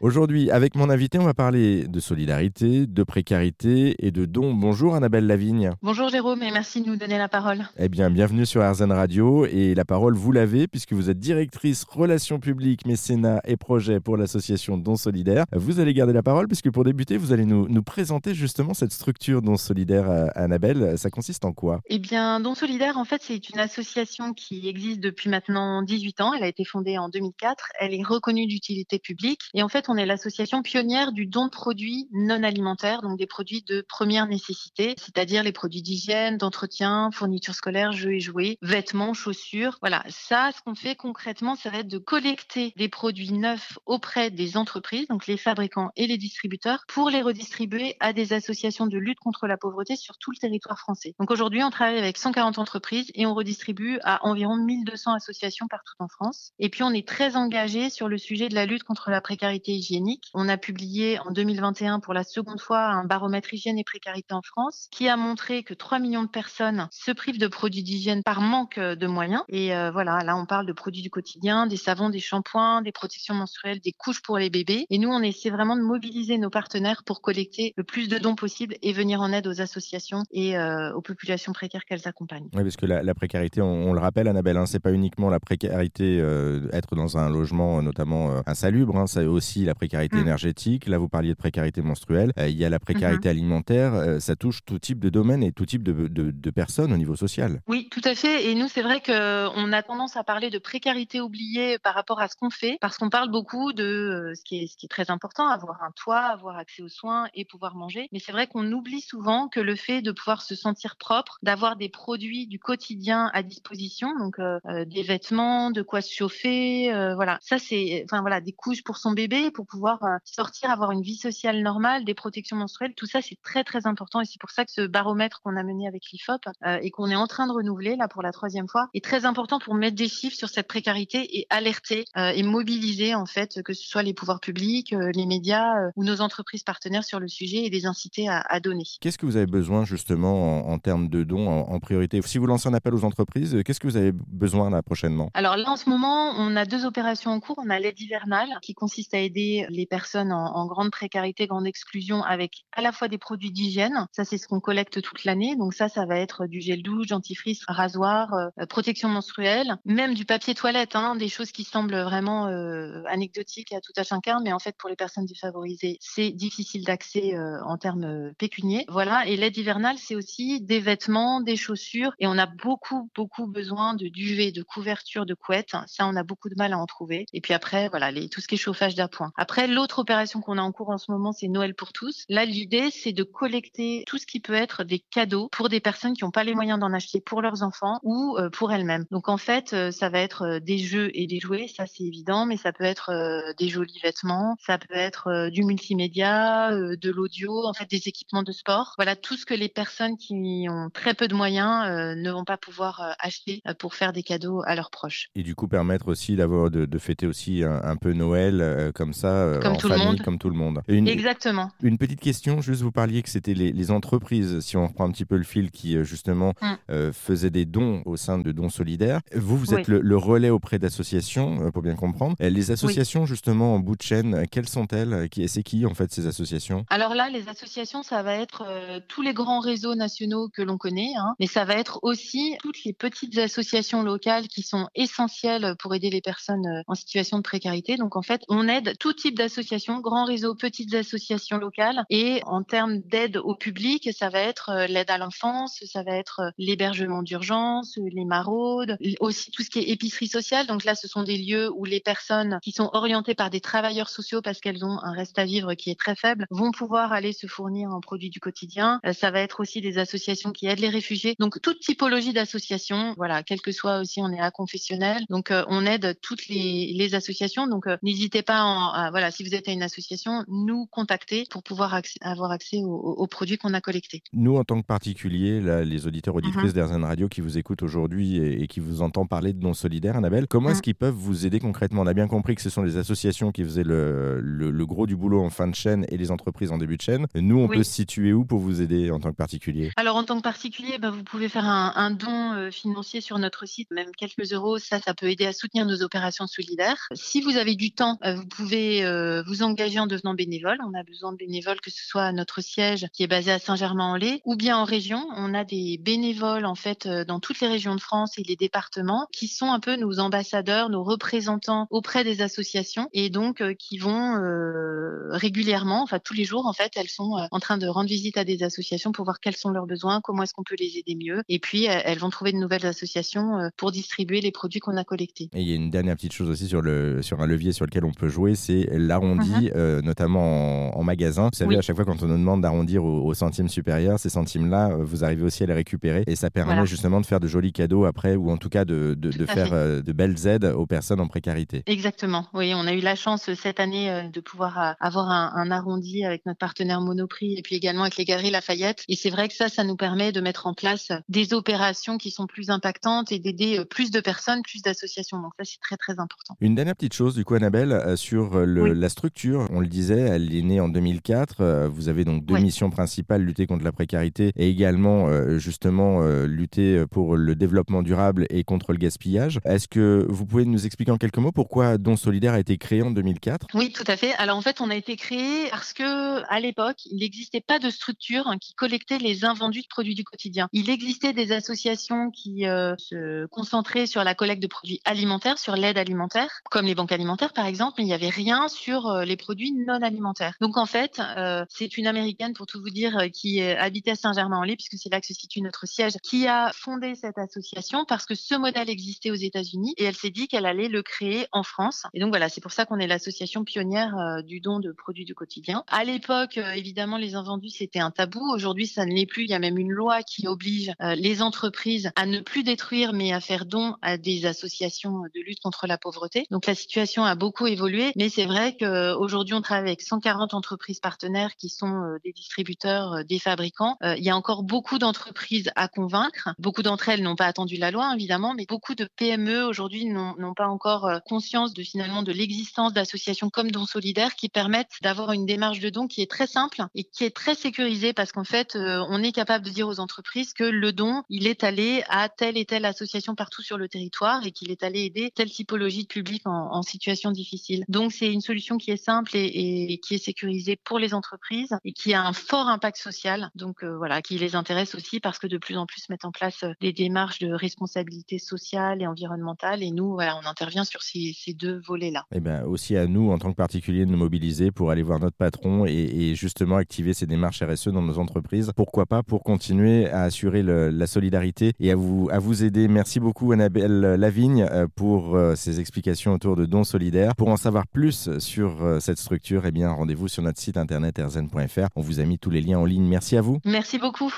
Aujourd'hui, avec mon invité, on va parler de solidarité, de précarité et de dons. Bonjour Annabelle Lavigne. Bonjour Jérôme et merci de nous donner la parole. Eh bien, bienvenue sur RZN Radio et la parole, vous l'avez puisque vous êtes directrice relations publiques, mécénat et projets pour l'association Dons Solidaires. Vous allez garder la parole puisque pour débuter, vous allez nous, nous présenter justement cette structure Dons Solidaires, euh, Annabelle. Ça consiste en quoi? Eh bien, Dons Solidaires, en fait, c'est une association qui existe depuis maintenant 18 ans. Elle a été fondée en 2004. Elle est reconnue d'utilité publique et en fait, on est l'association pionnière du don de produits non alimentaires, donc des produits de première nécessité, c'est-à-dire les produits d'hygiène, d'entretien, fournitures scolaires, jeux et jouets, vêtements, chaussures. Voilà, ça, ce qu'on fait concrètement, ça va être de collecter des produits neufs auprès des entreprises, donc les fabricants et les distributeurs, pour les redistribuer à des associations de lutte contre la pauvreté sur tout le territoire français. Donc aujourd'hui, on travaille avec 140 entreprises et on redistribue à environ 1200 associations partout en France. Et puis, on est très engagé sur le sujet de la lutte contre la précarité hygiénique. On a publié en 2021 pour la seconde fois un baromètre hygiène et précarité en France qui a montré que 3 millions de personnes se privent de produits d'hygiène par manque de moyens. Et euh, voilà, là on parle de produits du quotidien, des savons, des shampoings, des protections menstruelles, des couches pour les bébés. Et nous, on essaie vraiment de mobiliser nos partenaires pour collecter le plus de dons possible et venir en aide aux associations et euh, aux populations précaires qu'elles accompagnent. Oui, parce que la, précarité, on, le rappelle, Annabelle, hein, c'est pas uniquement la précarité, euh, être dans un logement notamment insalubre, hein, c'est aussi la précarité mmh. énergétique. Là, vous parliez de précarité menstruelle. Euh, il y a la précarité mmh alimentaire. Euh, ça touche tout type de domaine et tout type de, de, personnes au niveau social. Oui, tout à fait. Et nous, c'est vrai qu'on a tendance à parler de précarité oubliée par rapport à ce qu'on fait, parce qu'on parle beaucoup de euh, ce qui, est, ce qui est très important, avoir un toit, avoir accès aux soins et pouvoir manger. Mais c'est vrai qu'on oublie souvent que le fait de pouvoir se sentir propre, d'avoir des produits du quotidien à disposition, donc des vêtements, de quoi se chauffer, voilà. Ça, c'est, enfin voilà, des couches pour son bébé pour pouvoir euh, sortir, avoir une vie sociale normale, des protections menstruelles. Tout ça, c'est très très important et c'est pour ça que ce baromètre qu'on a mené avec l'IFOP euh, et qu'on est en train de renouveler là pour la troisième fois est très important pour mettre des chiffres sur cette précarité et alerter euh, et mobiliser en fait que ce soit les pouvoirs publics, les médias ou nos entreprises partenaires sur le sujet et les inciter à, donner. Qu'est-ce que vous avez besoin justement en, termes de dons en, priorité? Si vous lancez un appel aux entreprises, qu'est-ce que vous avez besoin là prochainement? Alors là en ce moment, on a deux opérations en cours. On a l'aide hivernale qui consiste à aider les personnes en, grande précarité, grande exclusion avec à la fois des produits d'hygiène. Ça, c'est ce qu'on collecte toute l'année. Donc ça, ça va être du gel douche, dentifrice, rasoir, euh, protection menstruelle, même du papier toilette, hein, des choses qui semblent vraiment euh, anecdotiques à tout à chacun, mais en fait, pour les personnes défavorisées, c'est difficile d'accès euh, en termes pécuniers. Voilà. Et l'aide hivernale, c'est aussi des vêtements, des chaussures, et on a beaucoup, beaucoup besoin de duvet, de couverture, de couettes. Ça, on a beaucoup de mal à en trouver. Et puis après, voilà, les, tout ce qui est chauffage d'appoint. Après, l'autre opération qu'on a en cours en ce moment, c'est Noël pour tous. Là, l'idée, c'est de collecter tout ce qui peut être des cadeaux pour des personnes qui n'ont pas les moyens d'en acheter pour leurs enfants ou euh, pour elles-mêmes. Donc, en fait, euh, ça va être euh, des jeux et des jouets, ça c'est évident, mais ça peut être des jolis vêtements, ça peut être du multimédia, de l'audio, en fait, des équipements de sport. Voilà, tout ce que les personnes qui ont très peu de moyens ne vont pas pouvoir acheter pour faire des cadeaux à leurs proches. Et du coup, permettre aussi d'avoir de, fêter aussi un, peu Noël comme ça comme tout le monde. comme tout le monde. Exactement. Une petite question, juste vous parliez que c'était les, entreprises, si on reprend un petit peu le fil, qui euh, justement mm. euh, faisaient des dons au sein de dons solidaires. Vous, vous êtes le, relais auprès d'associations, euh, pour bien comprendre. Les associations, justement, en bout de chaîne, quelles sont-elles? C'est qui, en fait, ces associations? Alors là, les associations, ça va être tous les grands réseaux nationaux que l'on connaît, hein, mais ça va être aussi toutes les petites associations locales qui sont essentielles pour aider les personnes en situation de précarité. Donc, en fait, on aide tout type d'associations associations, grands réseaux, petites associations locales. Et en termes d'aide au public, ça va être euh, l'aide à l'enfance, ça va être euh, l'hébergement d'urgence, les maraudes, aussi tout ce qui est épicerie sociale. Donc là, ce sont des lieux où les personnes qui sont orientées par des travailleurs sociaux parce qu'elles ont un reste à vivre qui est très faible vont pouvoir aller se fournir en produits du quotidien. Euh, ça va être aussi des associations qui aident les réfugiés. Donc toute typologie d'associations, voilà, quel que soit aussi on est à confessionnel. Donc on aide toutes les, les associations. Donc n'hésitez pas à, voilà, si vous êtes à une association, nous contacter pour pouvoir avoir accès aux, produits qu'on a collectés. Nous, en tant que particuliers, les auditeurs auditrices uh Radio qui vous écoutent aujourd'hui et, qui vous entendent parler de non solidaires, Annabelle, comment est-ce mhm. qu'ils peuvent vous aider concrètement? On a bien compris que ce sont les associations qui faisaient le, le, gros du boulot en fin de chaîne et les entreprises en début de chaîne. Nous, on peut se situer où pour vous aider en tant que particulier Alors, en tant que particulier, bah, vous pouvez faire un, don euh, financier sur notre site, même quelques euros. Ça, ça peut aider à soutenir nos opérations solidaires. Si vous avez du temps, euh, vous pouvez pouvez vous engager en devenant bénévole. On a besoin de bénévoles, que ce soit à notre siège qui est basé à Saint-Germain-en-Laye ou bien en région. On a des bénévoles en fait dans toutes les régions de France et les départements qui sont un peu nos ambassadeurs, nos représentants auprès des associations et donc qui vont régulièrement, enfin tous les jours en fait, elles sont en train de rendre visite à des associations pour voir quels sont leurs besoins, comment est-ce qu'on peut les aider mieux. Et puis elles vont trouver de nouvelles associations pour distribuer les produits qu'on a collectés. Et il y a une dernière petite chose aussi sur, le, sur un levier sur lequel on peut jouer, c'est l'arrondi, uh-huh. notamment en, magasin. Vous savez, à chaque fois quand on nous demande d'arrondir au, centime supérieur, ces centimes-là, vous arrivez aussi à les récupérer et ça permet justement de faire de jolis cadeaux après ou en tout cas de, de, faire de belles aides aux personnes en précarité. Exactement. Oui, on a eu la chance cette année de pouvoir avoir un, arrondi avec notre partenaire Monoprix et puis également avec les Galeries Lafayette. Et c'est vrai que ça, ça nous permet de mettre en place des opérations qui sont plus impactantes et d'aider plus de personnes, plus d'associations. Donc ça, c'est très très important. Une dernière petite chose, du coup, Annabelle, sur la structure. On le disait, elle est née en 2004. Vous avez donc deux missions principales lutter contre la précarité et également justement lutter pour le développement durable et contre le gaspillage. Est-ce que vous pouvez nous expliquer en quelques mots pourquoi Don Solidaire a été créé en 2004 Oui, tout à fait. Alors en fait, on a été créé parce que à l'époque, il n'existait pas de structure hein, qui collectait les invendus de produits du quotidien. Il existait des associations qui euh, se concentraient sur la collecte de produits alimentaires, sur l'aide alimentaire, comme les banques alimentaires par exemple, mais il n'y avait rien sur euh, les produits non alimentaires. Donc en fait, euh, c'est une américaine pour tout vous dire qui habitait à Saint-Germain-en-Laye, puisque c'est là que se situe notre siège, qui a fondé cette association parce que ce modèle existait aux États-Unis et elle s'est dit qu'elle allait le créer en France. Et donc voilà, c'est pour ça qu'on est l'association pionnière euh, du don de produits du quotidien. À l'époque, euh, évidemment, les invendus c'était un tabou. Aujourd'hui, ça ne l'est plus. Il y a même une loi qui oblige euh, les entreprises à ne plus détruire, mais à faire don à des associations de lutte contre la pauvreté. Donc la situation a beaucoup évolué, mais c'est vrai qu'aujourd'hui, on travaille avec 140 entreprises partenaires qui sont des distributeurs, des fabricants. Il y a encore beaucoup d'entreprises à convaincre. Beaucoup d'entre elles n'ont pas attendu la loi, évidemment, mais beaucoup de PME aujourd'hui n'ont pas encore euh, conscience de finalement de l'existence d'associations comme Don Solidaire qui permettent d'avoir une démarche de don qui est très simple et qui est très sécurisée parce qu'en fait, euh, on est capable de dire aux entreprises que le don, il est allé à telle et telle association partout sur le territoire et qu'il est allé aider telle typologie de public en, situation difficile. Donc, c'est une solution qui est simple et, qui est sécurisée pour les entreprises et qui a un fort impact social. Donc, euh, voilà, qui les intéresse aussi parce que de plus en plus mettent en place des démarches de responsabilité sociale et environnementale. Et nous, voilà, on intervient sur ces, deux volets-là. Et eh bien aussi à nous, en tant que particuliers, de nous mobiliser pour aller voir notre patron et, justement activer ces démarches RSE dans nos entreprises. Pourquoi pas pour continuer à assurer la solidarité et à vous, à vous aider. Merci beaucoup Annabelle Lavigne euh, pour euh, ces explications autour de dons solidaires. Pour en savoir plus sur euh, cette structure, eh bien rendez-vous sur notre site internet erzen.fr. On vous a mis tous les liens en ligne. Merci à vous. Merci beaucoup.